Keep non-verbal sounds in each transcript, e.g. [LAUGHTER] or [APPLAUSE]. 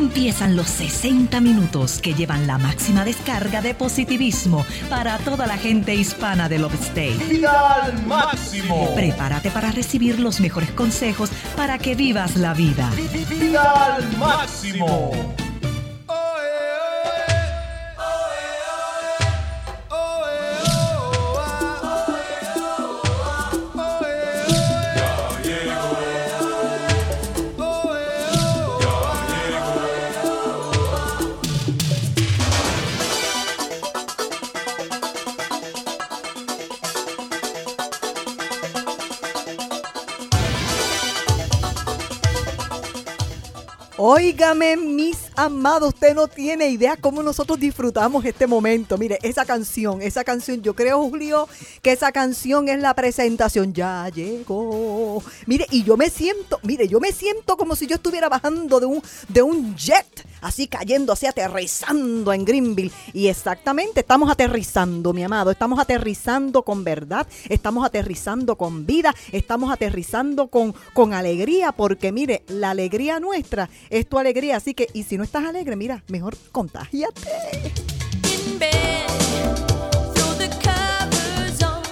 Empiezan los 60 minutos que llevan la máxima descarga de positivismo para toda la gente hispana del Upstate. ¡Vida al máximo! Prepárate para recibir los mejores consejos para que vivas la vida. ¡Vida al máximo! Óigame, mis amados, usted no tiene idea cómo nosotros disfrutamos este momento. Mire, esa canción, esa canción, yo creo, Julio, que esa canción es la presentación. Ya llegó. Mire, y yo me siento, mire, yo me siento como si yo estuviera bajando de un, de un jet, así cayendo, así aterrizando en Greenville. Y exactamente, estamos aterrizando, mi amado, estamos aterrizando con verdad, estamos aterrizando con vida, estamos aterrizando con, con alegría, porque mire, la alegría nuestra es tu alegría. Así que, y si no estás alegre, mira, mejor contágiate.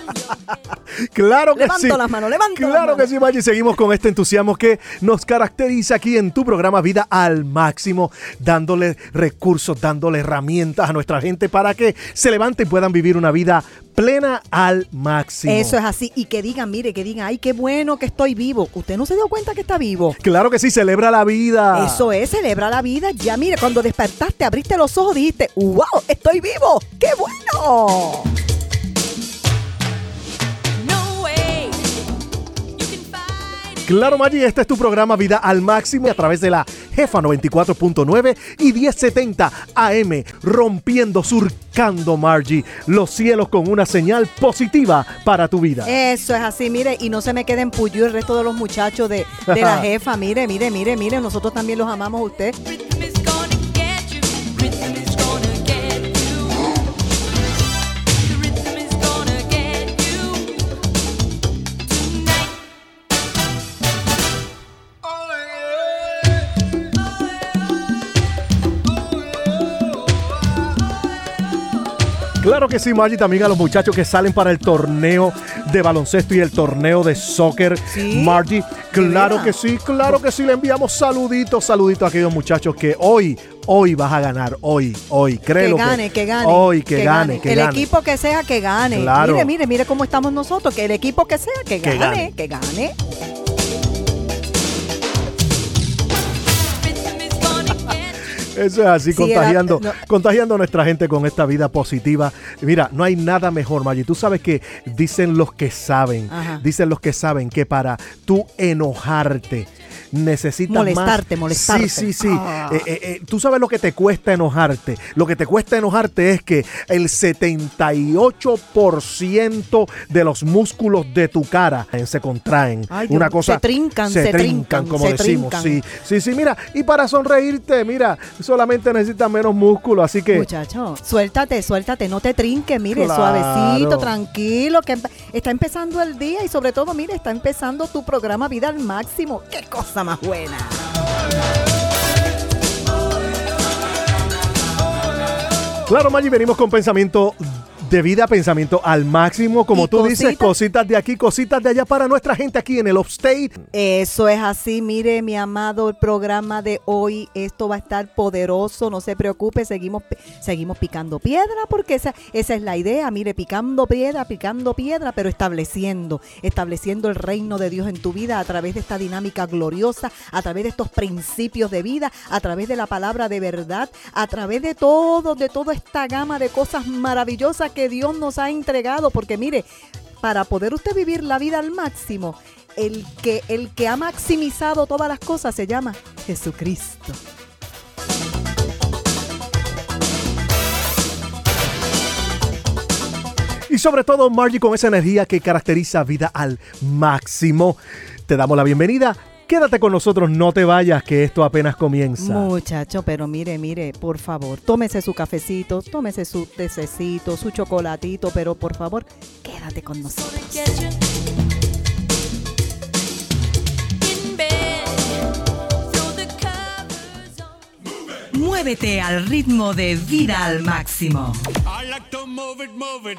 [LAUGHS] Claro que Levanto sí. las manos, levanto las Claro que sí, Maggi. Seguimos con este entusiasmo que nos caracteriza aquí en tu programa Vida al Máximo, dándole recursos, dándole herramientas a nuestra gente para que se levanten y puedan vivir una vida plena al máximo. Eso es así. Y que digan, mire, que digan, ay, qué bueno que estoy vivo. ¿Usted no se dio cuenta que está vivo? Claro que sí, celebra la vida. Eso es, celebra la vida. Ya, mire, cuando despertaste, abriste los ojos, dijiste, wow, estoy vivo. ¡Qué bueno! Claro, Maggi, este es tu programa Vida al Máximo a través de la Jefa 94.9 y 1070 AM, rompiendo, surcando, Margie, los cielos con una señal positiva para tu vida. Eso es así, mire, y no se me queden puyú el resto de los muchachos de, de la [LAUGHS] jefa. Mire, mire, mire, mire, nosotros también los amamos a usted. Claro que sí, Margie, también a los muchachos que salen para el torneo de baloncesto y el torneo de soccer. Sí, Margie, claro que sí, claro que sí, le enviamos saluditos, saluditos a aquellos muchachos que hoy, hoy vas a ganar, hoy, hoy, Que créelo. gane, que gane. Hoy, que, gane, que el gane. equipo que sea, que gane. Claro. Mire, mire, mire cómo estamos nosotros. Que el equipo que sea, que Que gane, gane. que gane. Eso es así, Sí, era- contagiando, no. contagiando a nuestra gente con esta vida positiva. Mira, no hay nada mejor, Maggie. Tú sabes que dicen los que saben, Ajá. dicen los que saben que para tú enojarte necesitas Molestarte, más. molestarte. Sí, sí, sí. Ah. Eh, eh, eh, tú sabes lo que te cuesta enojarte. Lo que te cuesta enojarte es que el 78% de los músculos de tu cara se contraen. Ay, Una cosa se trincan, se, se trincan, trincan, como se decimos. trincan. Sí, sí, sí, mira, y para sonreírte, mira, solamente necesitas menos músculo, así que Muchacho, suéltate, suéltate, no te trinques, mire, Claro. suavecito, tranquilo, que está empezando el día y sobre todo, mire, está empezando tu programa Vida al Máximo. ¡Qué cosa más buena! Claro, Maggi, venimos con pensamiento de vida, pensamiento al máximo, como Y tú dices, cositas. cositas de aquí, cositas de allá para nuestra gente aquí en el Upstate. Eso es así, mire mi amado, el programa de hoy, esto va a estar poderoso, no se preocupe, seguimos, seguimos picando piedra porque esa, esa es la idea, mire, picando piedra, picando piedra, pero estableciendo, estableciendo el reino de Dios en tu vida a través de esta dinámica gloriosa, a través de estos principios de vida, a través de la palabra de verdad, a través de todo, de toda esta gama de cosas maravillosas que Dios nos ha entregado, porque mire, para poder usted vivir la vida al máximo, el que, el que ha maximizado todas las cosas se llama Jesucristo. Y sobre todo, Margie, con esa energía que caracteriza vida al máximo. Te damos la bienvenida. Quédate con nosotros, no te vayas, que esto apenas comienza. Muchacho, pero mire, mire, por favor, tómese su cafecito, tómese su tececito, su chocolatito, pero por favor, quédate con nosotros. Muévete al ritmo de vida al máximo. I like to move it, move it.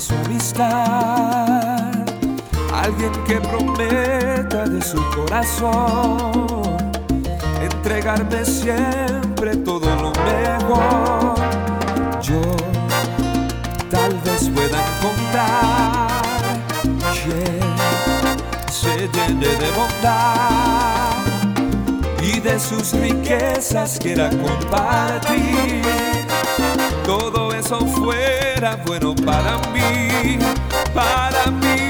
Su amistad, alguien que prometa de su corazón entregarme siempre todo lo mejor. Yo tal vez pueda encontrar quien se llene de bondad y de sus riquezas quiera compartir. Todo eso fuera bueno para mí, para mí.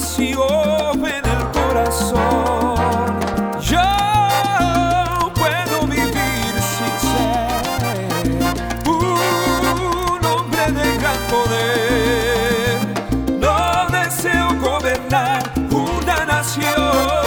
Vacío en el corazón. Yo puedo vivir sin ser un hombre de gran poder. No deseo gobernar una nación.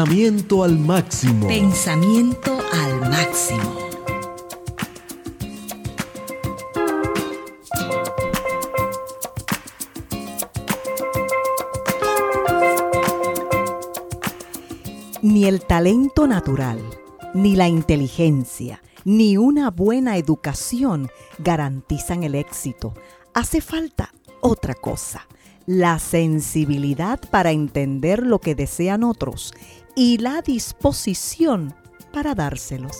Pensamiento al máximo. Pensamiento al máximo. Ni el talento natural, ni la inteligencia, ni una buena educación garantizan el éxito. Hace falta otra cosa, la sensibilidad para entender lo que desean otros y la disposición para dárselos.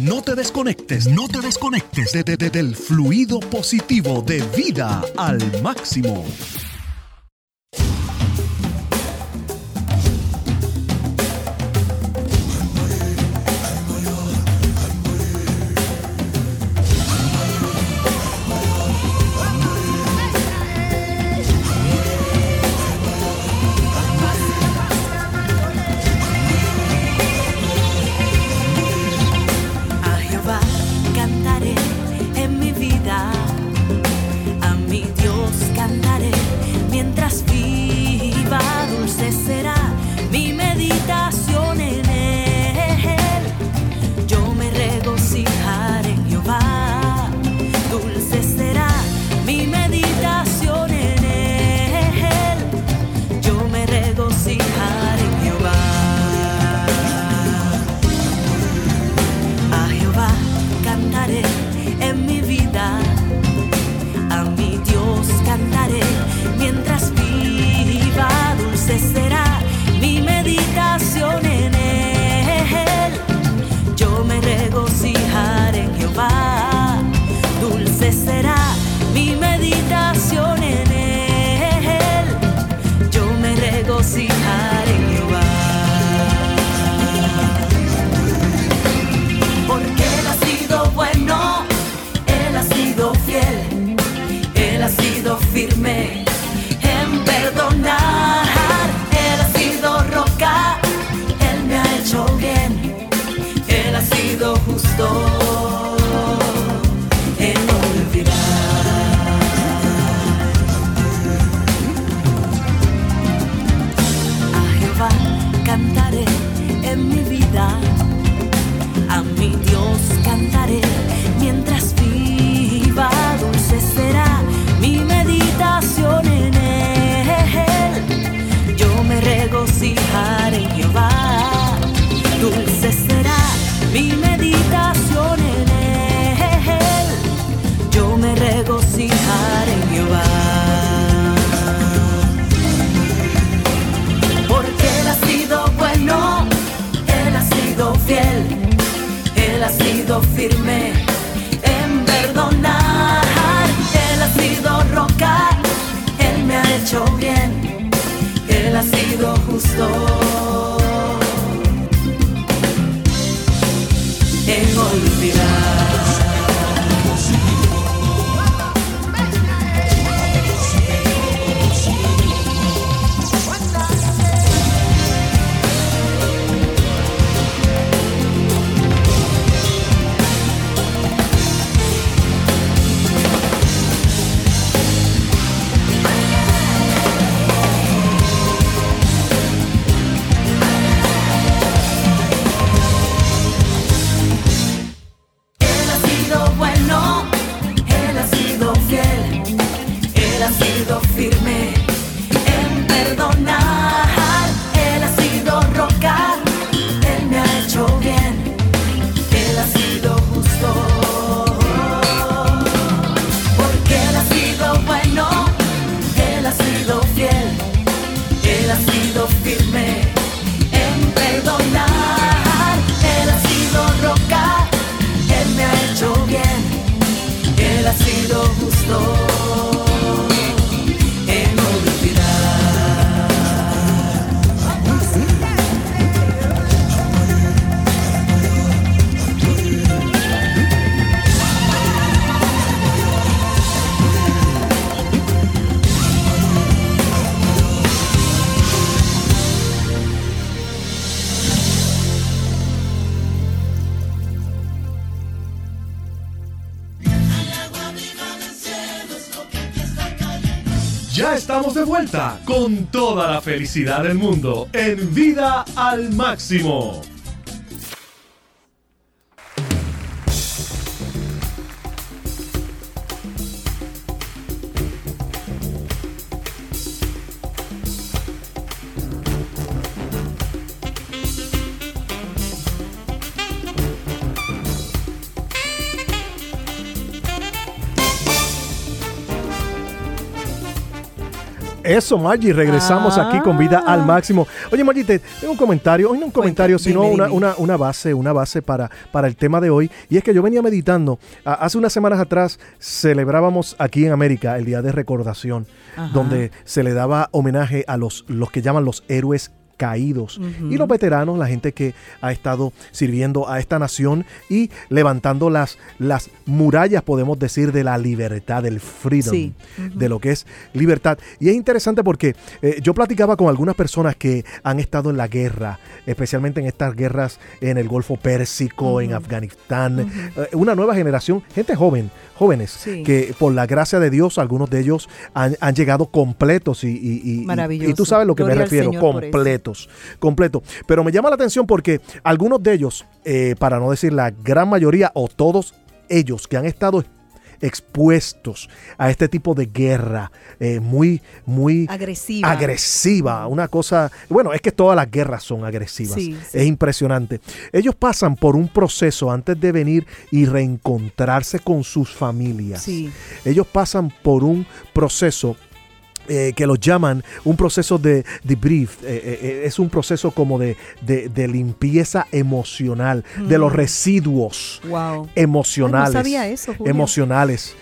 No te desconectes, no te desconectes de, del fluido positivo de vida al máximo. Con toda la felicidad del mundo en Vida al Máximo. Eso, Maggi, regresamos Ah. aquí con vida al máximo. Oye, Maggi, te tengo un comentario, hoy no un comentario, Cuenta, sino dime, una, dime. una- una base, una base para, para el tema de hoy. Y es que yo venía meditando, hace unas semanas atrás celebrábamos aquí en América el Día de Recordación, Ajá. donde se le daba homenaje a los, los que llaman los héroes caídos y los veteranos, la gente que ha estado sirviendo a esta nación y levantando las, las murallas, podemos decir, de la libertad, del freedom, Sí. de lo que es libertad. Y es interesante porque eh, yo platicaba con algunas personas que han estado en la guerra, especialmente en estas guerras en el Golfo Pérsico, en Afganistán, eh, una nueva generación, gente joven, jóvenes, Sí. que por la gracia de Dios, algunos de ellos han, han llegado completos y, y- y- y- tú sabes a lo que Gloria me refiero, eso. Completos, completos. Pero me llama la atención porque algunos de ellos, eh, para no decir la gran mayoría o todos ellos que han estado expuestos a este tipo de guerra eh, muy, muy Agresiva. agresiva, una cosa, bueno, es que todas las guerras son agresivas, Sí, sí. es impresionante. Ellos pasan por un proceso antes de venir y reencontrarse con sus familias. Sí. Ellos pasan por un proceso eh, que los llaman un proceso de debrief, eh, eh, eh, es un proceso como de, de- de limpieza emocional, de los residuos Wow. emocionales. Ay, no sabía eso, emocionales,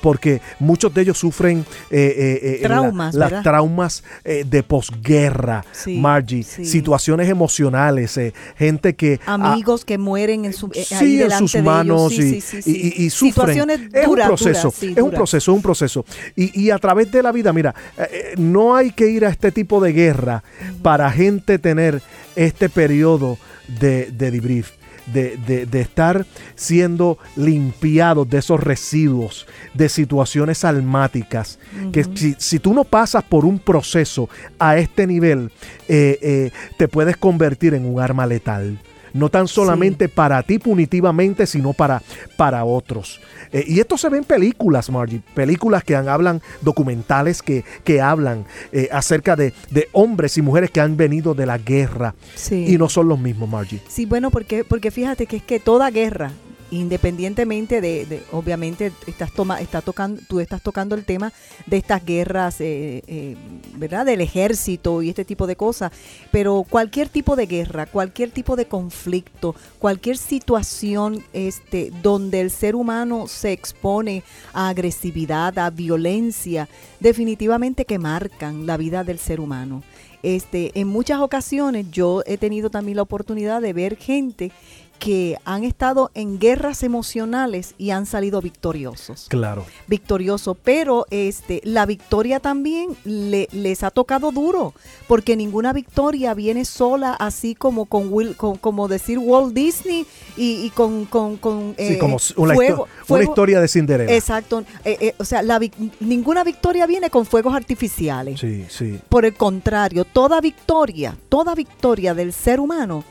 porque muchos de ellos sufren la- Traumas, las traumas de posguerra, Sí, Margie, sí. situaciones emocionales, gente que ah, Amigos que mueren en su ahí en sus de ellos. manos Sí, y, sí, sí, sí. y- y- y sufren. Situaciones es duras, un proceso, duras, es un proceso, es un proceso. Y, y a través de la vida, mira, eh, eh, no hay que ir a este tipo de guerra para gente tener este periodo de, de debrief. De, de- de estar siendo limpiados de esos residuos, de situaciones almáticas. Que si, si tú no pasas por un proceso a este nivel, eh, eh, te puedes convertir en un arma letal. No tan solamente para ti punitivamente, sino para, para otros. Eh, y esto se ve en películas, Margie. Películas que han- hablan, documentales que, que hablan eh, acerca de, de hombres y mujeres que han venido de la guerra. Sí. Y no son los mismos, Margie. Sí, bueno, porque, porque fíjate que es que toda guerra, independientemente de, obviamente, estás toma, está tocando, tú estás tocando el tema de estas guerras, eh, eh, ¿verdad? Del ejército y este tipo de cosas, pero cualquier tipo de guerra, cualquier tipo de conflicto, cualquier situación este, donde el ser humano se expone a agresividad, a violencia, definitivamente que marcan la vida del ser humano. Este, en muchas ocasiones yo he tenido también la oportunidad de ver gente que han estado en guerras emocionales y han salido victoriosos. Claro. Victorioso, pero este, la victoria también le- les ha tocado duro, porque ninguna victoria viene sola, así como con, Will, con- como decir Walt Disney y, y con, con, con, Sí, eh, como una, fuego- histo- una historia de Cinderella. Exacto, eh, eh, o sea, la vic- ninguna victoria viene con fuegos artificiales. Sí, sí. Por el contrario, toda victoria, toda victoria del ser humano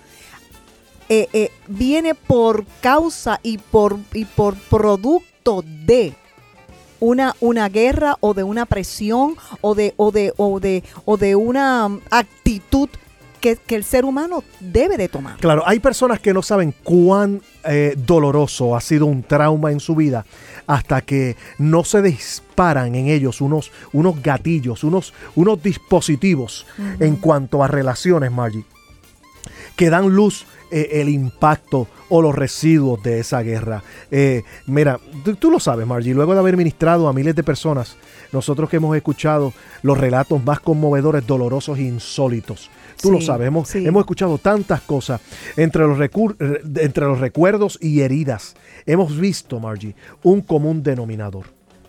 eh, eh, viene por causa y por, y por producto de una, una guerra o de una presión o de, o de, o de, o de una um, actitud que, que el ser humano debe de tomar. Claro, hay personas que no saben cuán eh, doloroso ha sido un trauma en su vida hasta que no se disparan en ellos unos, unos gatillos, unos, unos dispositivos en cuanto a relaciones, Margie, que dan luz eh, el impacto o los residuos de esa guerra. Eh, mira, tú, tú lo sabes, Margie, luego de haber ministrado a miles de personas, nosotros que hemos escuchado los relatos más conmovedores, dolorosos e insólitos. Tú lo sabes, hemos, sí. hemos escuchado tantas cosas entre los, entre los recuerdos y heridas. Hemos visto, Margie, un común denominador.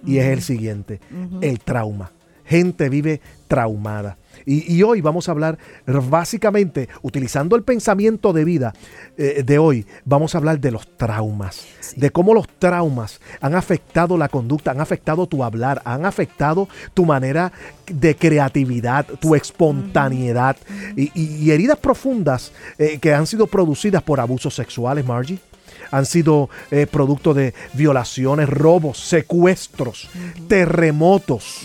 Y es el siguiente, el trauma. Gente vive traumada. Y, y hoy vamos a hablar básicamente, utilizando el pensamiento de vida eh, de hoy, vamos a hablar de los traumas, de cómo los traumas han afectado la conducta, han afectado tu hablar, han afectado tu manera de creatividad, tu espontaneidad. Y, y- y heridas profundas eh, que han sido producidas por abusos sexuales, Margie han sido eh, producto de violaciones, robos, secuestros, terremotos.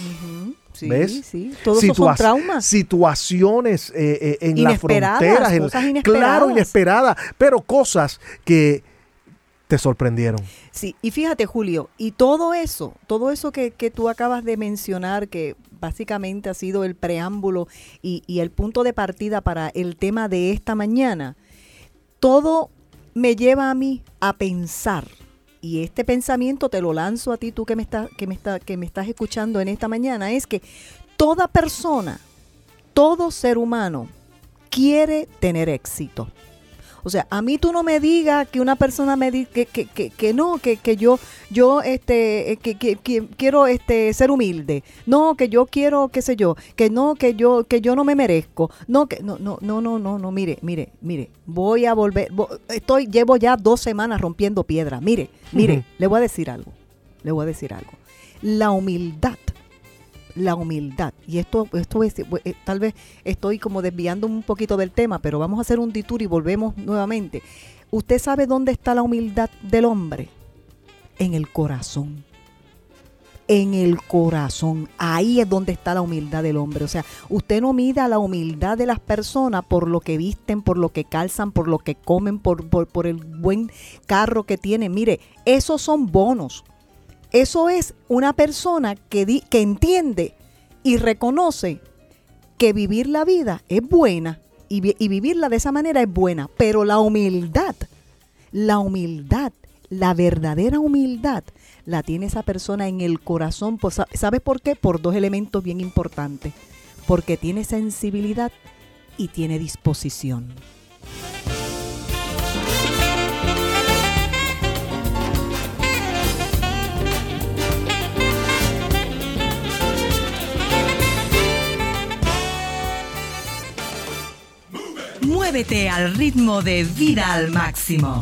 Sí, ¿Ves? sí. Todos Situa- traumas. Situaciones eh, eh, en las fronteras. en- cosas inesperadas. Claro, inesperadas, pero cosas que te sorprendieron. Sí, y fíjate, Julio, y todo eso, todo eso que, que tú acabas de mencionar, que básicamente ha sido el preámbulo y, y el punto de partida para el tema de esta mañana, todo me lleva a mí a pensar. Y este pensamiento te lo lanzo a ti, tú que me, estás que, me está, que me estás escuchando en esta mañana, es que toda persona, todo ser humano quiere tener éxito. O sea, a mí tú no me digas que una persona me diga que, que, que, que no, que, que yo, yo este, eh, que, que- que quiero este, ser humilde. No, que yo quiero, qué sé yo, que no, que yo, que yo no me merezco. No, que no, no, no, no, no, no, mire, mire, mire, voy a volver, vo- estoy, llevo ya dos semanas rompiendo piedra. Mire, mire, le voy a decir algo, le voy a decir algo. La humildad la humildad. Y esto, esto es, eh, tal vez estoy como desviando un poquito del tema, pero vamos a hacer un detour y volvemos nuevamente. ¿Usted sabe dónde está la humildad del hombre? En el corazón. En el corazón. Ahí es donde está la humildad del hombre. O sea, usted no mida la humildad de las personas por lo que visten, por lo que calzan, por lo que comen, por, por, por el buen carro que tienen. Mire, esos son bonos. Eso es una persona que, di- que entiende y reconoce que vivir la vida es buena y, y vivirla de esa manera es buena, pero la humildad, la humildad, la verdadera humildad, la tiene esa persona en el corazón. Pues, sa- ¿Sabes por qué? Por dos elementos bien importantes. Porque tiene sensibilidad y tiene disposición. Muévete al ritmo de vida al máximo.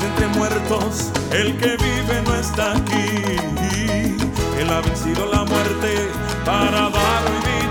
Entre muertos, el que vive no está aquí. Él ha vencido la muerte para dar vida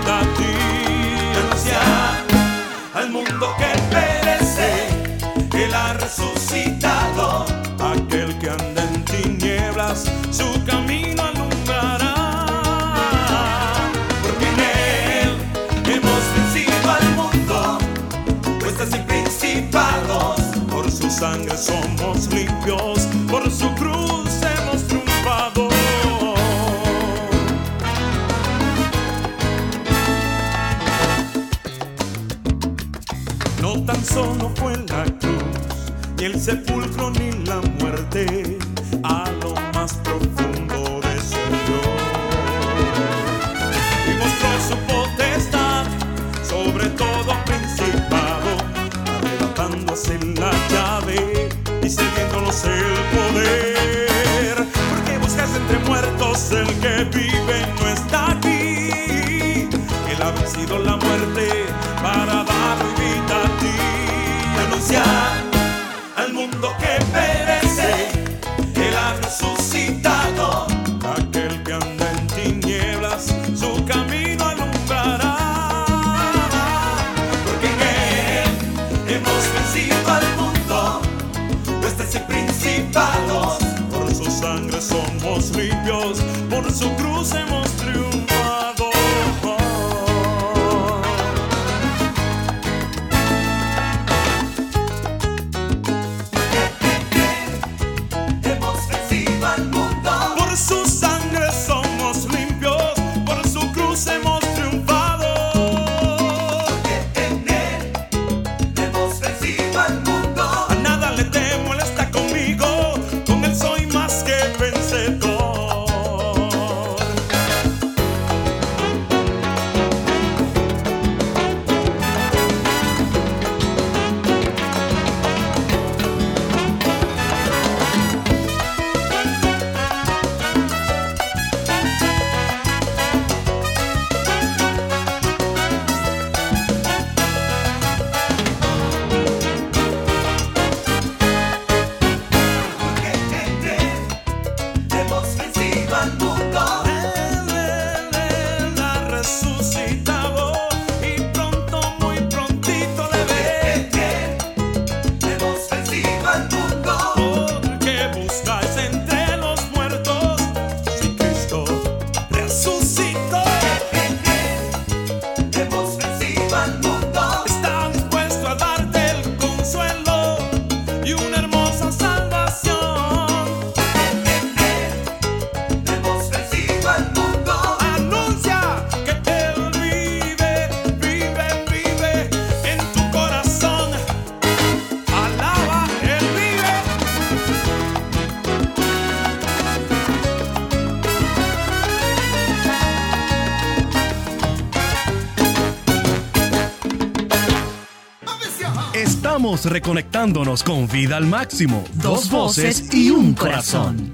reconectándonos con vida al máximo. Dos voces y un corazón.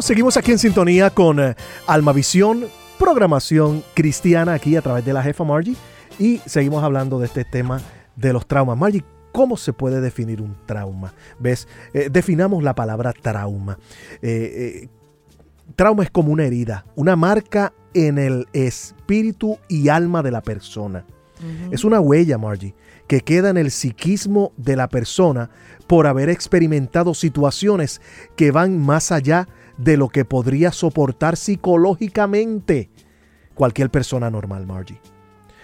Bueno, seguimos aquí en sintonía con eh, Almavisión, programación cristiana aquí a través de la jefa Margie y seguimos hablando de este tema de los traumas. Margie, ¿cómo se puede definir un trauma? ¿Ves? Eh, definamos la palabra trauma. Eh, eh, trauma es como una herida, una marca en el espíritu y alma de la persona. Es una huella, Margie, que queda en el psiquismo de la persona por haber experimentado situaciones que van más allá de lo que podría soportar psicológicamente cualquier persona normal, Margie.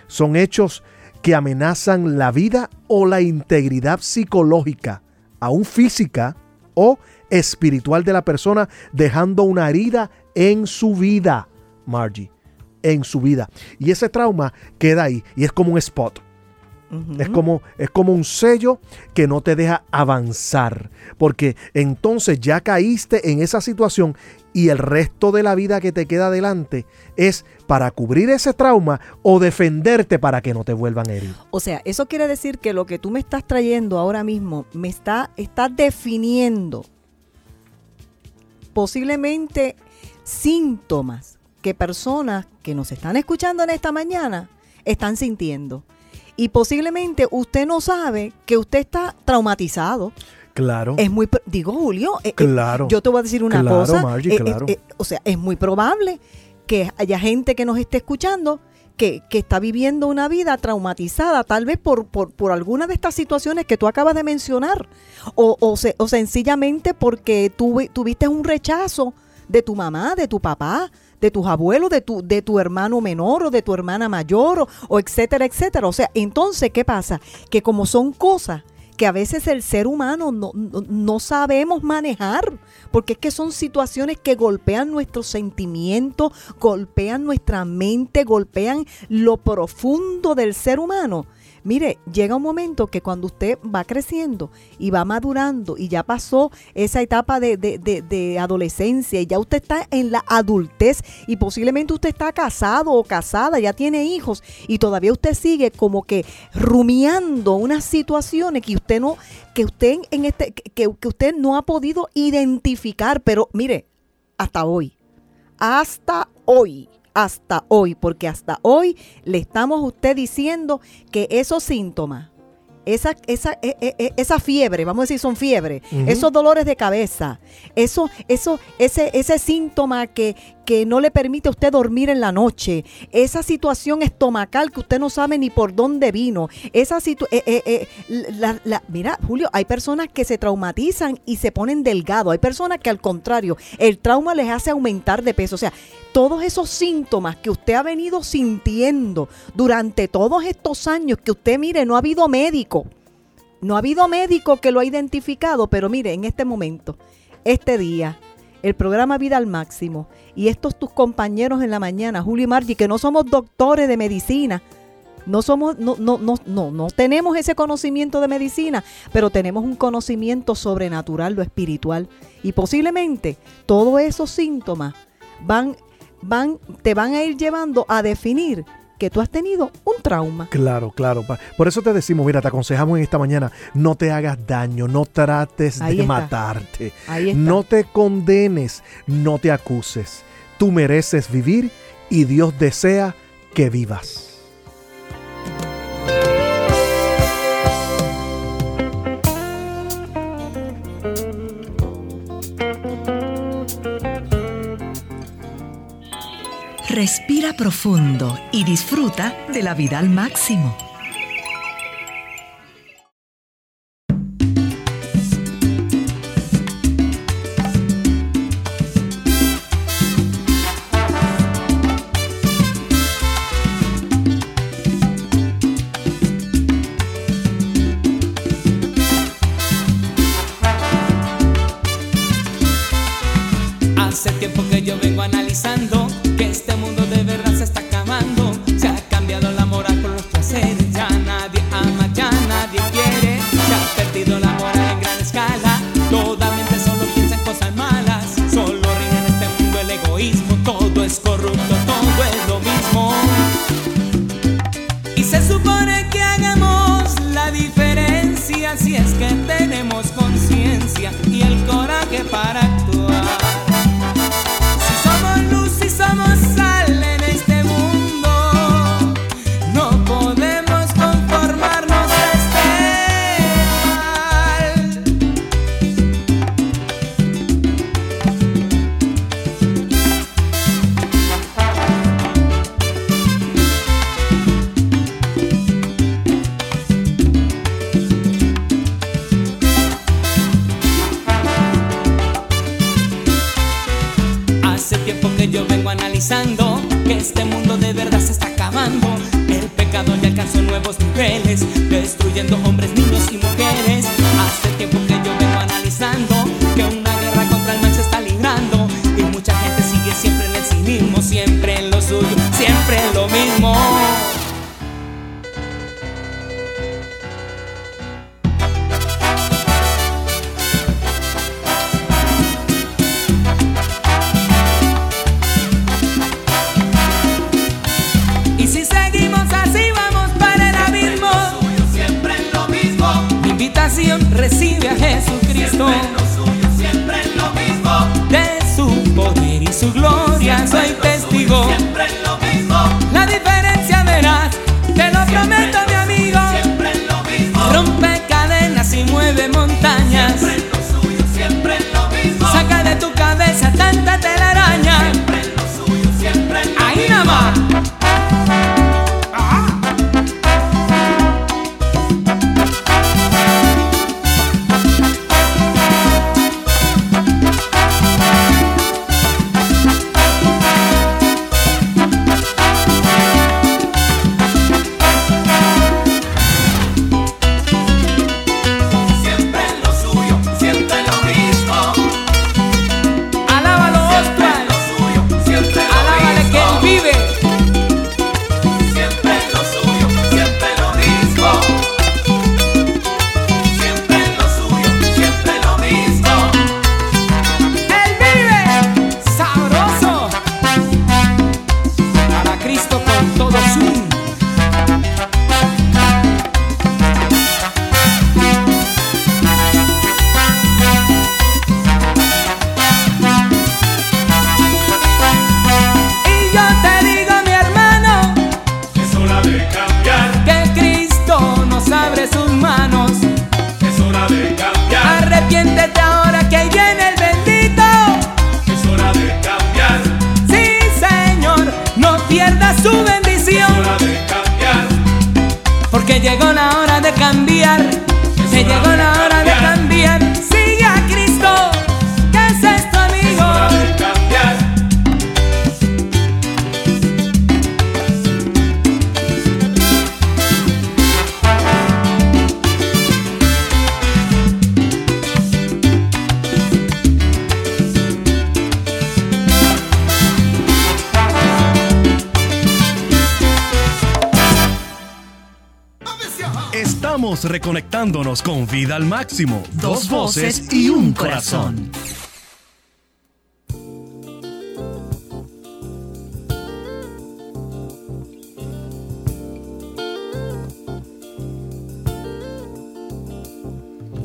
Son hechos que amenazan la vida o la integridad psicológica, aún física o espiritual de la persona, dejando una herida en su vida, Margie, en su vida. Y ese trauma queda ahí y es como un spot. Es como, es como un sello que no te deja avanzar. Porque entonces ya caíste en esa situación y el resto de la vida que te queda adelante es para cubrir ese trauma o defenderte para que no te vuelvan a herir. O sea, eso quiere decir que lo que tú me estás trayendo ahora mismo me está, está definiendo posiblemente síntomas que personas que nos están escuchando en esta mañana están sintiendo. Y posiblemente usted no sabe que usted está traumatizado. Claro. Es muy, digo Julio, eh, eh, Claro. yo te voy a decir una Claro, cosa. Margie, eh, claro. eh, o sea, es muy probable que haya gente que nos esté escuchando que, que está viviendo una vida traumatizada, tal vez por, por, por alguna de estas situaciones que tú acabas de mencionar, o, o, se- o sencillamente porque tuve- tuviste un rechazo de tu mamá, de tu papá, de tus abuelos, de tu, de tu hermano menor o de tu hermana mayor, o, o etcétera, etcétera. O sea, entonces, ¿qué pasa? Que como son cosas que a veces el ser humano no, no, no sabemos manejar, porque es que son situaciones que golpean nuestros sentimientos, golpean nuestra mente, golpean lo profundo del ser humano. Mire, llega un momento que cuando usted va creciendo y va madurando y ya pasó esa etapa de, de- de- adolescencia y ya usted está en la adultez y posiblemente usted está casado o casada, ya tiene hijos y todavía usted sigue como que rumiando unas situaciones que usted no, que usted en este, que, que usted no ha podido identificar, pero mire, hasta hoy hasta hoy. Hasta hoy, porque hasta hoy le estamos a usted diciendo que esos síntomas, esa, esa, e- e- e- esa fiebre, vamos a decir son fiebre, esos dolores de cabeza, eso, eso, ese, ese síntoma que, que no le permite a usted dormir en la noche, esa situación estomacal que usted no sabe ni por dónde vino, esa situación, mira, Julio, hay personas que se traumatizan y se ponen delgados, hay personas que al contrario, el trauma les hace aumentar de peso, o sea, todos esos síntomas que usted ha venido sintiendo durante todos estos años, que usted mire, no ha habido médico, no ha habido médico que lo ha identificado, pero mire, en este momento, este día, el programa Vida al Máximo y estos tus compañeros en la mañana, Julio y Margie, que no somos doctores de medicina, no somos, no, no, no, no, no tenemos ese conocimiento de medicina, pero tenemos un conocimiento sobrenatural, lo espiritual. Y posiblemente todos esos síntomas van, van, te van a ir llevando a definir que tú has tenido un trauma. Claro, claro. Por eso te decimos, mira, te aconsejamos en esta mañana, no te hagas daño, no trates Ahí de está. matarte, Ahí está. no te condenes, no te acuses. Tú mereces vivir y Dios desea que vivas. Respira profundo y disfruta de la vida al máximo. Vida al máximo. Dos voces y un corazón.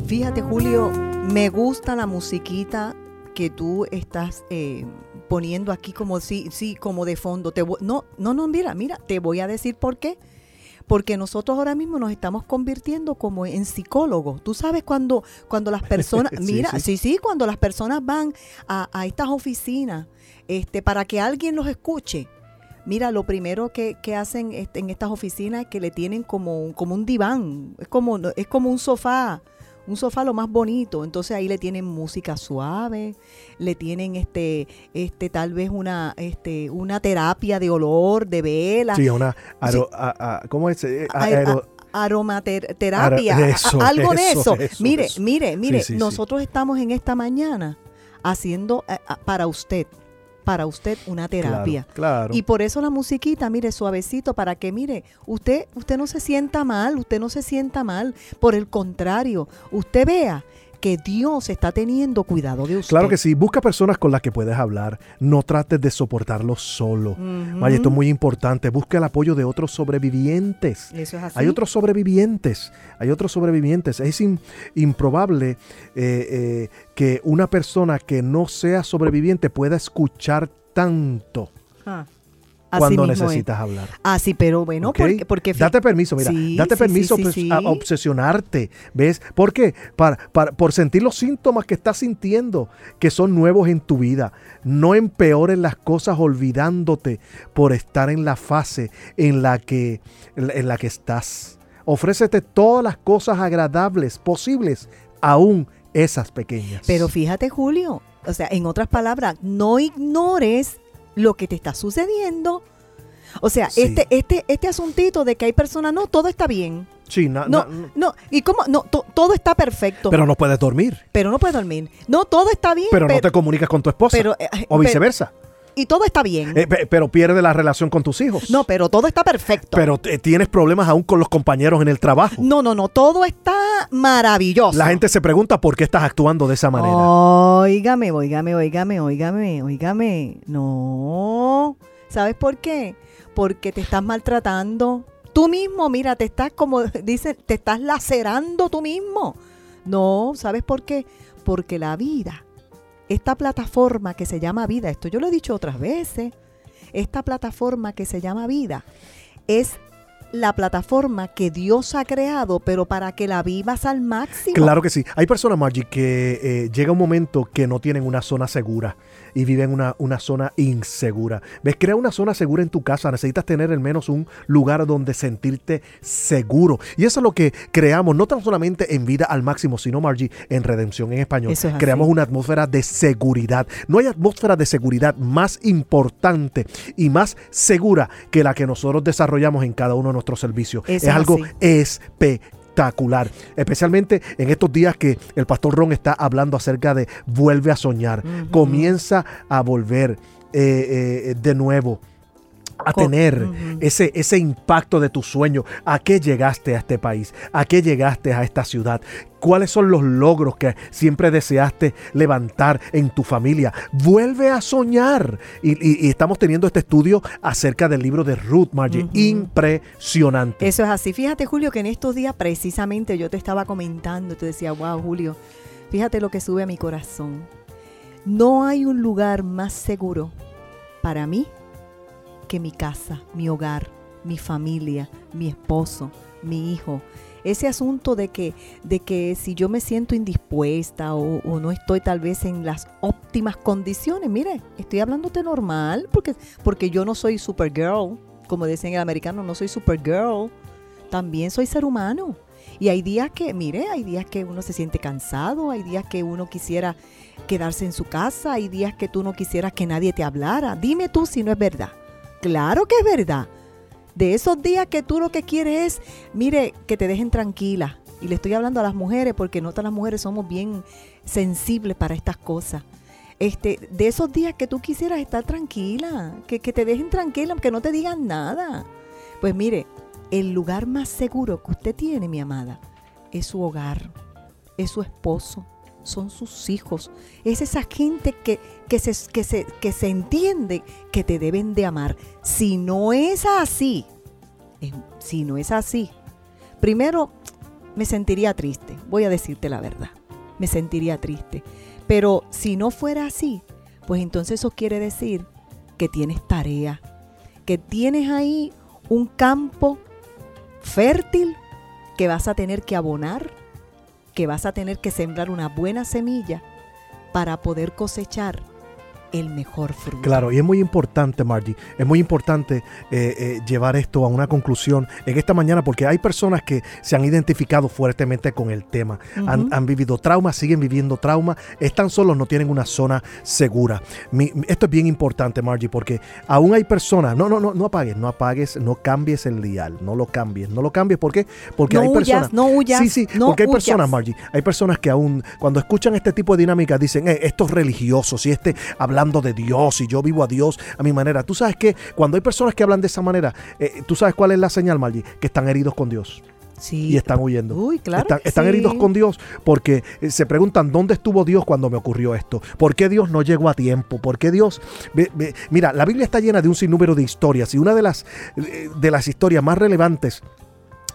Fíjate, Julio, me gusta la musiquita que tú estás eh, poniendo aquí como sí, sí, como de fondo. Te no, no, no, mira, mira, te voy a decir por qué. Porque nosotros ahora mismo nos estamos convirtiendo como en psicólogos. Tú sabes cuando, cuando las personas, [LAUGHS] mira, sí. sí. sí, cuando las personas van a, a estas oficinas, este, para que alguien los escuche. Mira, lo primero que, que hacen en estas oficinas es que le tienen como, un- como un diván, es como, es como un sofá, un sofá lo más bonito. Entonces ahí le tienen música suave, le tienen este, este, tal vez una, este, una terapia de olor, de velas. Sí, una. aro- a- a- ¿Cómo es? Eh, aero- a- aromaterapia, eso, algo de eso, eso. eso, mire, mire, mire, Sí, sí, sí. nosotros estamos en esta mañana haciendo eh, para usted, para usted una terapia. Claro, claro. Y por eso la musiquita, mire, suavecito, para que, mire, usted, usted no se sienta mal, usted no se sienta mal. Por el contrario, usted vea que Dios está teniendo cuidado de usted. Claro que sí, busca personas con las que puedes hablar, no trates de soportarlo solo. Vaya, esto es muy importante, busca el apoyo de otros sobrevivientes. Eso es así. Hay otros sobrevivientes, hay otros sobrevivientes. Es im- improbable eh, eh, que una persona que no sea sobreviviente pueda escuchar tanto Ah, así cuando es. necesitas hablar. Ah, sí, pero bueno, porque, porque date permiso, mira, Sí, date sí, permiso sí, pues, a obsesionarte, ¿ves? ¿Por qué? Para, para- por sentir los síntomas que estás sintiendo, que son nuevos en tu vida. No empeores las cosas olvidándote por estar en la fase en la que, en la- en la que estás. Ofrécete todas las cosas agradables posibles, aún esas pequeñas. Pero fíjate, Julio, o sea, en otras palabras, no ignores lo que te está sucediendo. O sea, Sí. este, este, este asuntito de que hay personas, no, todo está bien. Sí, na- No, na- no, y cómo, no, to- todo está perfecto. pero no puedes dormir, pero no puedes dormir. No, todo está bien. pero no te comunicas con tu esposa, pero, eh, o pero- viceversa. Y todo está bien. Eh, pe- pero pierde la relación con tus hijos. no, pero todo está perfecto. Pero te- tienes problemas aún con los compañeros en el trabajo. no, no, no, todo está maravilloso. La gente se pregunta por qué estás actuando de esa manera. Óigame, óigame, óigame, óigame, óigame. No. ¿Sabes por qué? Porque te estás maltratando. Tú mismo, mira, te estás como [LAUGHS] dicen, te estás lacerando tú mismo. No, ¿sabes por qué? Porque la vida, esta plataforma que se llama vida, esto yo lo he dicho otras veces, esta plataforma que se llama vida es la plataforma que Dios ha creado, pero para que la vivas al máximo. Claro que sí. Hay personas, Margie, que eh, llega un momento que no tienen una zona segura y viven una, una zona insegura. ¿Ves? Crea una zona segura en tu casa. Necesitas tener al menos un lugar donde sentirte seguro. Y eso es lo que creamos, no tan solamente en vida al máximo, sino, Margie, en redención en español. Es. Creamos una atmósfera de seguridad. No hay atmósfera de seguridad más importante y más segura que la que nosotros desarrollamos en cada uno de nuestros servicios. Eso es es algo así. Espectacular. Especialmente en estos días que el pastor Ron está hablando acerca de vuelve a soñar. Comienza a volver eh, eh, de nuevo a tener ese, ese impacto de tu sueño. ¿A qué llegaste a este país? ¿A qué llegaste a esta ciudad? ¿Cuáles son los logros que siempre deseaste levantar en tu familia? Vuelve a soñar. Y, y- y estamos teniendo este estudio acerca del libro de Ruth, Margie. Impresionante. Eso es así. Fíjate, Julio, que en estos días precisamente yo te estaba comentando, te decía, wow, Julio, fíjate lo que sube a mi corazón. No hay un lugar más seguro para mí que mi casa, mi hogar, mi familia, mi esposo, mi hijo. Ese asunto de que, de que si yo me siento indispuesta o, o no estoy tal vez en las óptimas condiciones, mire, estoy hablándote normal porque, porque yo no soy supergirl, como decían el americano, no soy supergirl, también soy ser humano. Y hay días que, mire, hay días que uno se siente cansado, hay días que uno quisiera quedarse en su casa, hay días que tú no quisieras que nadie te hablara. Dime tú si no es verdad. Claro que es verdad. De esos días que tú lo que quieres es, mire, que te dejen tranquila. Y le estoy hablando a las mujeres porque no todas las mujeres somos bien sensibles para estas cosas. Este, de esos días que tú quisieras estar tranquila, que, que te dejen tranquila, que no te digan nada. Pues mire, el lugar más seguro que usted tiene, mi amada, es su hogar, es su esposo, son sus hijos, es esa gente que, que, se, que, se, que se entiende que te deben de amar. Si no es así, si no es así, primero me sentiría triste, voy a decirte la verdad, me sentiría triste. Pero si no fuera así, pues entonces eso quiere decir que tienes tarea, que tienes ahí un campo fértil que vas a tener que abonar, que vas a tener que sembrar una buena semilla para poder cosechar el mejor fruto. Claro, y es muy importante, Margie, es muy importante eh, eh, llevar esto a una conclusión en esta mañana porque hay personas que se han identificado fuertemente con el tema, han, vivido trauma, siguen viviendo trauma, están solos, no tienen una zona segura. Mi- esto es bien importante, Margie, porque aún hay personas, no, no, no, no apagues, no apagues, no cambies el dial, no lo cambies, no lo cambies, ¿por qué? Porque No hay huyas, personas, no huyas, sí, sí, no porque hay huyas. personas, Margie, hay personas que aún cuando escuchan este tipo de dinámicas dicen, eh, esto es religioso, si este hablando de Dios y yo vivo a Dios a mi manera. Tú sabes que cuando hay personas que hablan de esa manera, eh, tú sabes cuál es la señal, Margie, que están heridos con Dios Sí. y están huyendo. Uy, claro están que están sí. heridos con Dios porque eh, se preguntan dónde estuvo Dios cuando me ocurrió esto. ¿Por qué Dios no llegó a tiempo? ¿Por qué Dios? Mira, la Biblia está llena de un sinnúmero de historias y una de las, eh, de las historias más relevantes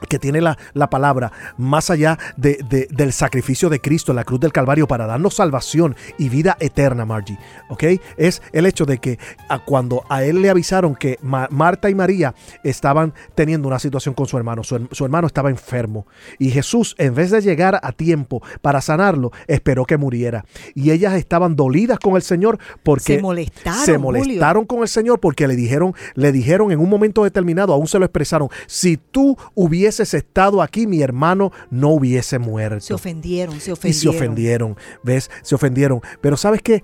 que tiene la, la palabra más allá de- de- del sacrificio de Cristo en la cruz del Calvario para darnos salvación y vida eterna, Margie. ¿Ok? Es el hecho de que a cuando a él le avisaron que Ma- Marta y María estaban teniendo una situación con su hermano, su, su hermano estaba enfermo y Jesús, en vez de llegar a tiempo para sanarlo, esperó que muriera. Y ellas estaban dolidas con el Señor porque Se molestaron, se Julio. molestaron con el Señor porque le dijeron, le dijeron en un momento determinado, aún se lo expresaron, si tú hubieses estado aquí, mi hermano no hubiese muerto. Se ofendieron, se Y ofendieron. se ofendieron, ¿ves? Se ofendieron. Pero sabes que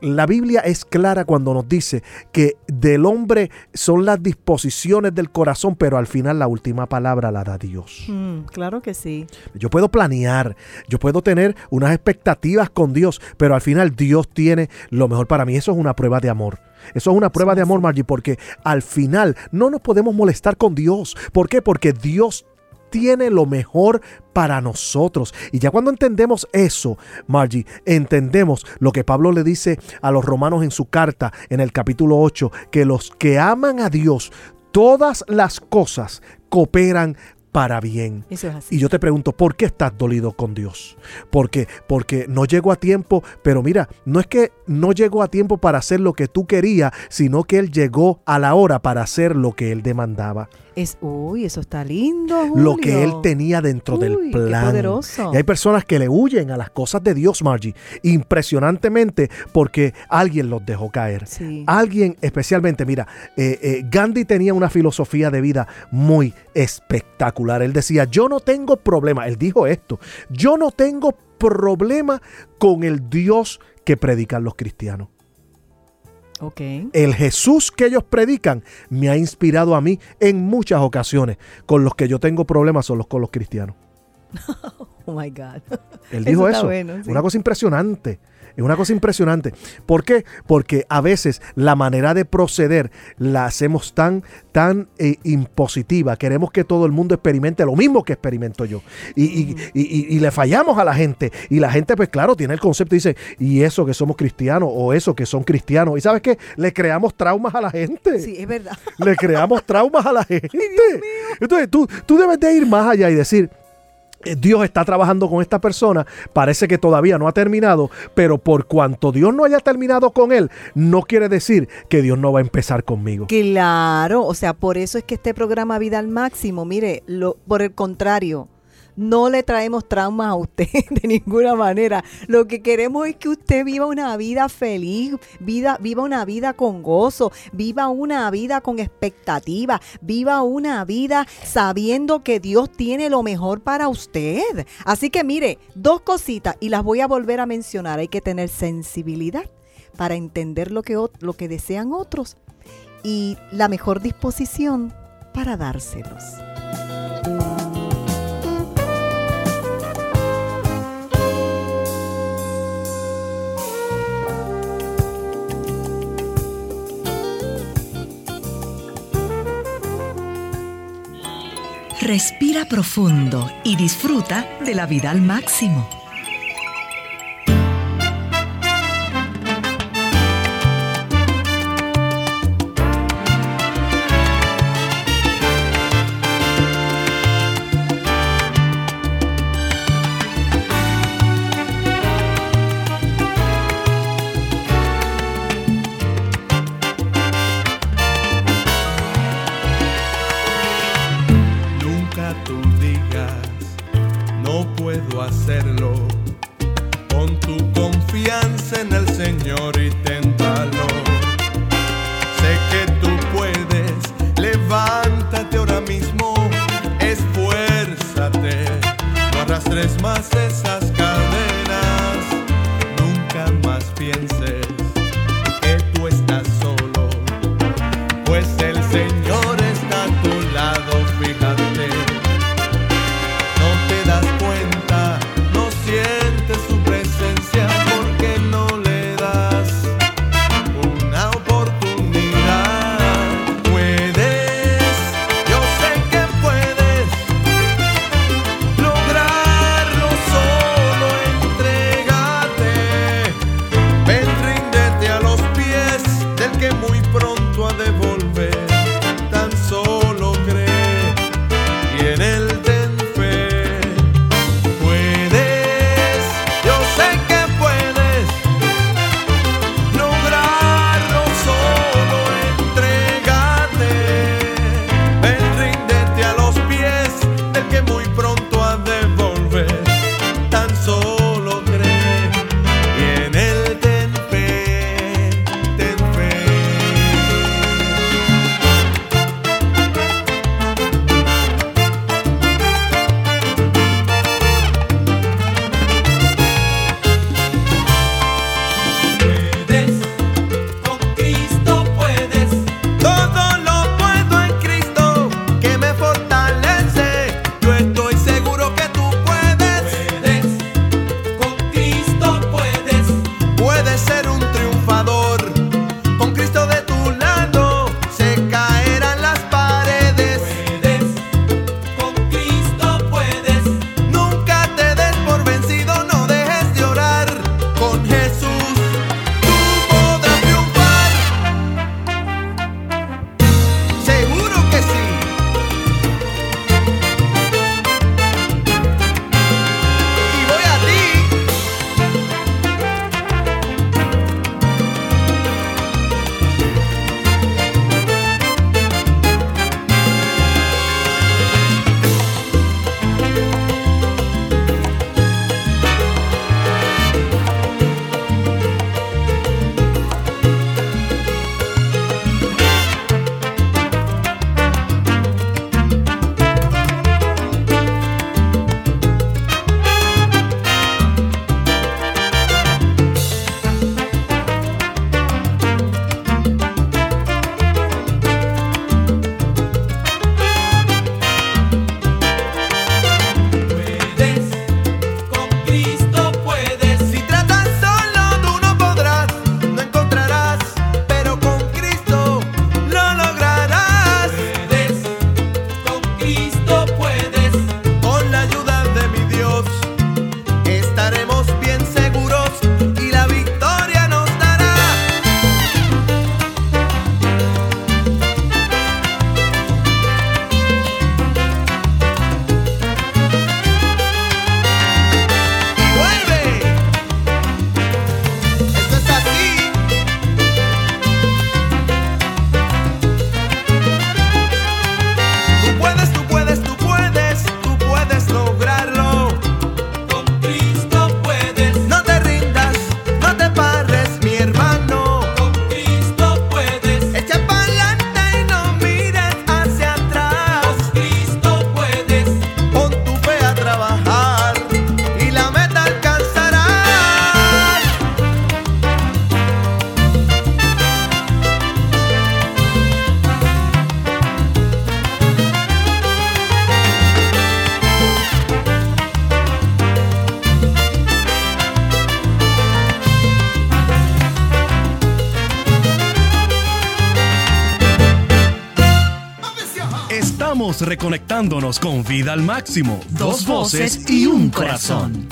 la Biblia es clara cuando nos dice que del hombre son las disposiciones del corazón, pero al final la última palabra la da Dios. Mm, claro que sí. Yo puedo planear, yo puedo tener unas expectativas con Dios, pero al final Dios tiene lo mejor para mí. Eso es una prueba de amor. Eso es una prueba de amor, Margie, porque al final no nos podemos molestar con Dios. ¿Por qué? Porque Dios tiene lo mejor para nosotros. Y ya cuando entendemos eso, Margie, entendemos lo que Pablo le dice a los romanos en su carta en el capítulo 8, que los que aman a Dios, todas las cosas cooperan para bien. Eso es así. Y yo te pregunto, ¿por qué estás dolido con Dios? Porque porque no llegó a tiempo, pero mira, no es que no llegó a tiempo para hacer lo que tú querías, sino que él llegó a la hora para hacer lo que él demandaba, Es, uy, eso está lindo. lo que él tenía dentro Uy, del qué plan. poderoso. Y hay personas que le huyen a las cosas de Dios, Margie, impresionantemente porque alguien los dejó caer. Sí. Alguien especialmente, mira, eh, eh, Gandhi tenía una filosofía de vida muy espectacular. Él decía, yo no tengo problema, él dijo esto, yo no tengo problema con el Dios que predican los cristianos. El Jesús que ellos predican me ha inspirado a mí en muchas ocasiones. Con los que yo tengo problemas son los con los cristianos. [LAUGHS] Oh my God. Él dijo eso. bueno, sí. Una cosa impresionante. Es una cosa impresionante. ¿Por qué? Porque a veces la manera de proceder la hacemos tan, tan eh, impositiva. Queremos que todo el mundo experimente lo mismo que experimento yo. Y, y- y- y- le fallamos a la gente. Y la gente, pues claro, tiene el concepto y dice, y eso que somos cristianos o eso que son cristianos. Y sabes qué? Le creamos traumas a la gente. Sí, es verdad. Le creamos traumas a la [LAUGHS] gente. Entonces tú, tú debes de ir más allá y decir, Dios está trabajando con esta persona, parece que todavía no ha terminado, pero por cuanto Dios no haya terminado con él, no quiere decir que Dios no va a empezar conmigo. Claro, o sea, por eso es que este programa Vida al Máximo, mire, lo, por el contrario, no le traemos traumas a usted [LAUGHS] de ninguna manera. Lo que queremos es que usted viva una vida feliz, vida, viva una vida con gozo, viva una vida con expectativa, viva una vida sabiendo que Dios tiene lo mejor para usted. Así que mire, dos cositas y las voy a volver a mencionar. Hay que tener sensibilidad para entender lo que, lo que desean otros y la mejor disposición para dárselos. Respira profundo y disfruta de la vida al máximo. Reconectándonos con vida al máximo. Dos voces y un corazón.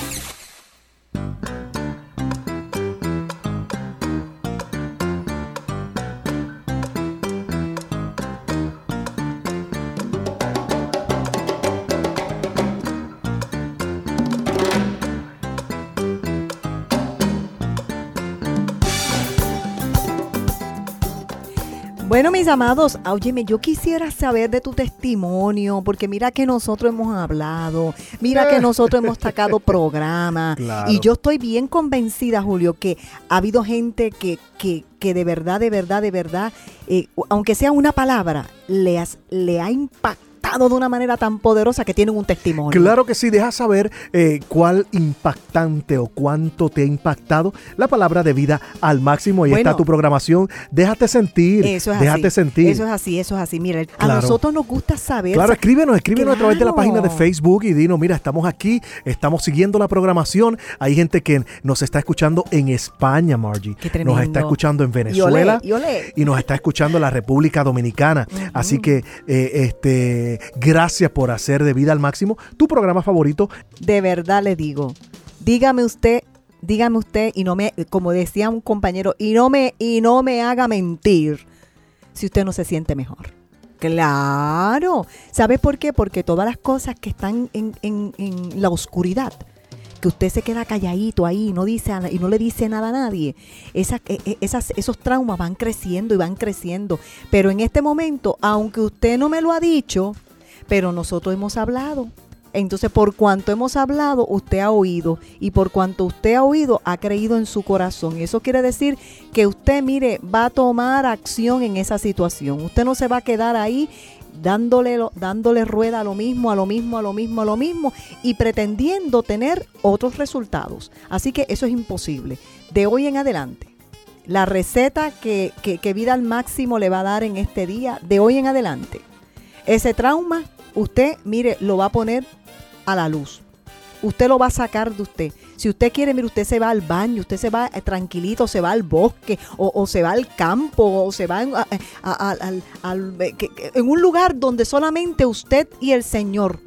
Bueno, mis amados, óyeme, yo quisiera saber de tu testimonio, porque mira que nosotros hemos hablado, mira que nosotros hemos sacado [LAUGHS] programa, Claro. y yo estoy bien convencida, Julio, que ha habido gente que, que, que de verdad, de verdad, de verdad, eh, aunque sea una palabra, le, has- le ha impactado de una manera tan poderosa que tienen un testimonio. Claro que sí, deja saber eh, cuál impactante o cuánto te ha impactado la palabra de vida al máximo. Ahí Bueno. está tu programación. Déjate sentir. Eso es déjate así. sentir. Eso es así, eso es así. Mira, a Claro. nosotros nos gusta saber. Claro, escríbenos, escríbenos a través de la Claro. página de Facebook y dinos, mira, estamos aquí, estamos siguiendo la programación. Hay gente que nos está escuchando en España, Margie. Qué tremendo. Nos está escuchando en Y olé, Venezuela. y olé. y nos está escuchando la República Dominicana. Así que, eh, este, gracias por hacer de vida al máximo tu programa favorito. de verdad le digo, dígame usted, dígame usted y no me, como decía un compañero, y no me, y no me haga mentir si usted no se siente mejor. Claro. ¿Sabe por qué? Porque todas las cosas que están en, en- en la oscuridad, que usted se queda calladito ahí y no, dice y no le dice nada a nadie, eh, eh, esas, esos traumas van creciendo y van creciendo. Pero en este momento, aunque usted no me lo ha dicho, pero nosotros hemos hablado. Entonces, por cuanto hemos hablado, usted ha oído. Y por cuanto usted ha oído, ha creído en su corazón. Y eso quiere decir que usted, mire, va a tomar acción en esa situación. Usted no se va a quedar ahí dándole, dándole rueda a lo mismo, a lo mismo, a lo mismo, a lo mismo y pretendiendo tener otros resultados. Así que eso es imposible. De hoy en adelante, la receta que, que Vida al Máximo le va a dar en este día, de hoy en adelante, ese trauma, usted, mire, lo va a poner a la luz. Usted lo va a sacar de usted. Si usted quiere, mire, usted se va al baño, usted se va eh, tranquilito, se va al bosque, o, se va al campo, o se va a- eh, que- en un lugar donde solamente usted y el Señor.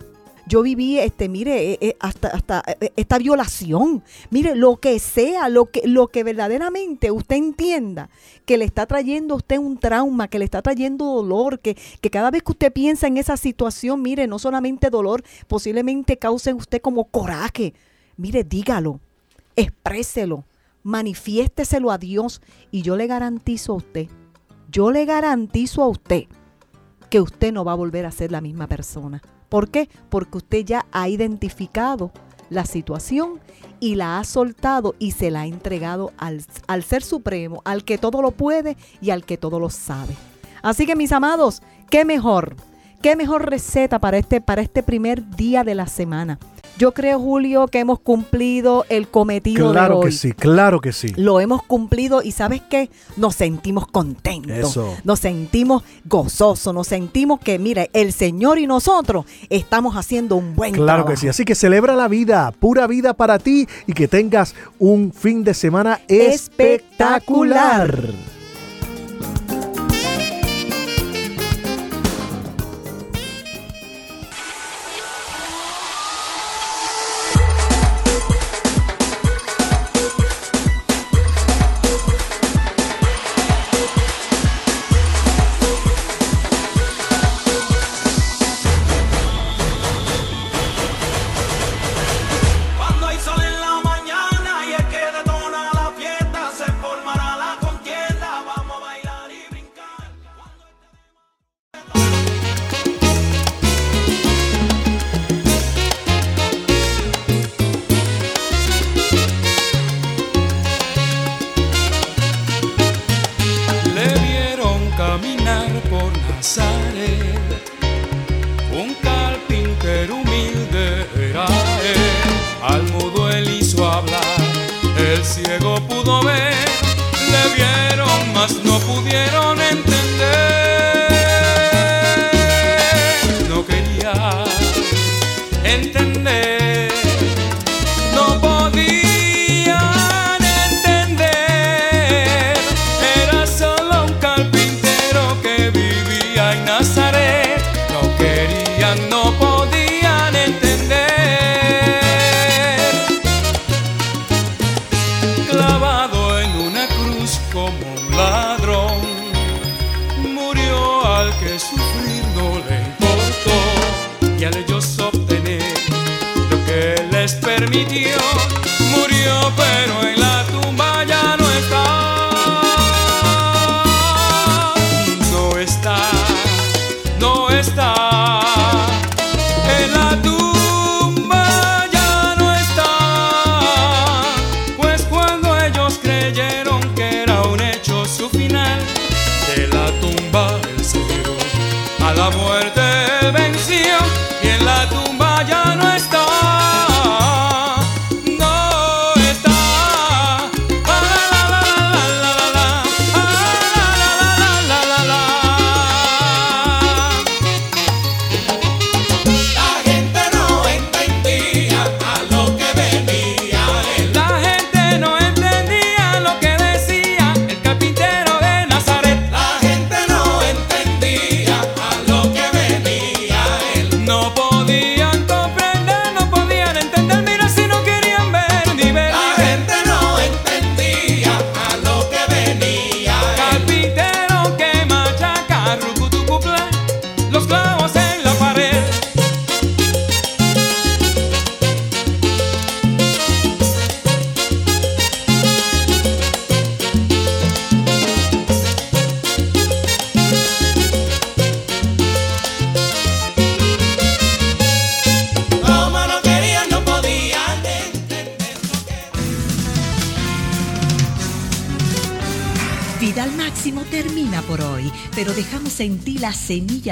Yo viví, este, mire, eh, eh, hasta, hasta eh, esta violación. Mire, lo que sea, lo que, lo que verdaderamente usted entienda que le está trayendo a usted un trauma, que le está trayendo dolor, que, que cada vez que usted piensa en esa situación, mire, no solamente dolor, posiblemente cause en usted como coraje. Mire, dígalo, expréselo, manifiésteselo a Dios y yo le garantizo a usted, yo le garantizo a usted que usted no va a volver a ser la misma persona. ¿Por qué? Porque usted ya ha identificado la situación y la ha soltado y se la ha entregado al, al Ser Supremo, al que todo lo puede y al que todo lo sabe. Así que mis amados, qué mejor, qué mejor receta para este, para este primer día de la semana. Yo creo, Julio, que hemos cumplido el cometido Claro de hoy. que sí, claro que sí. Lo hemos cumplido y ¿sabes qué? Nos sentimos contentos. Eso. Nos sentimos gozosos, nos sentimos que, mire, el Señor y nosotros estamos haciendo un buen Claro que trabajo. sí. Así que celebra la vida, pura vida para ti y que tengas un fin de semana espectacular. Espectacular.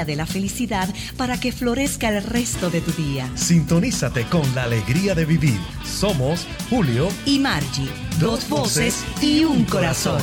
de la felicidad para que florezca el resto de tu día. Sintonízate con la alegría de vivir. Somos Julio y Margie, dos voces y un corazón.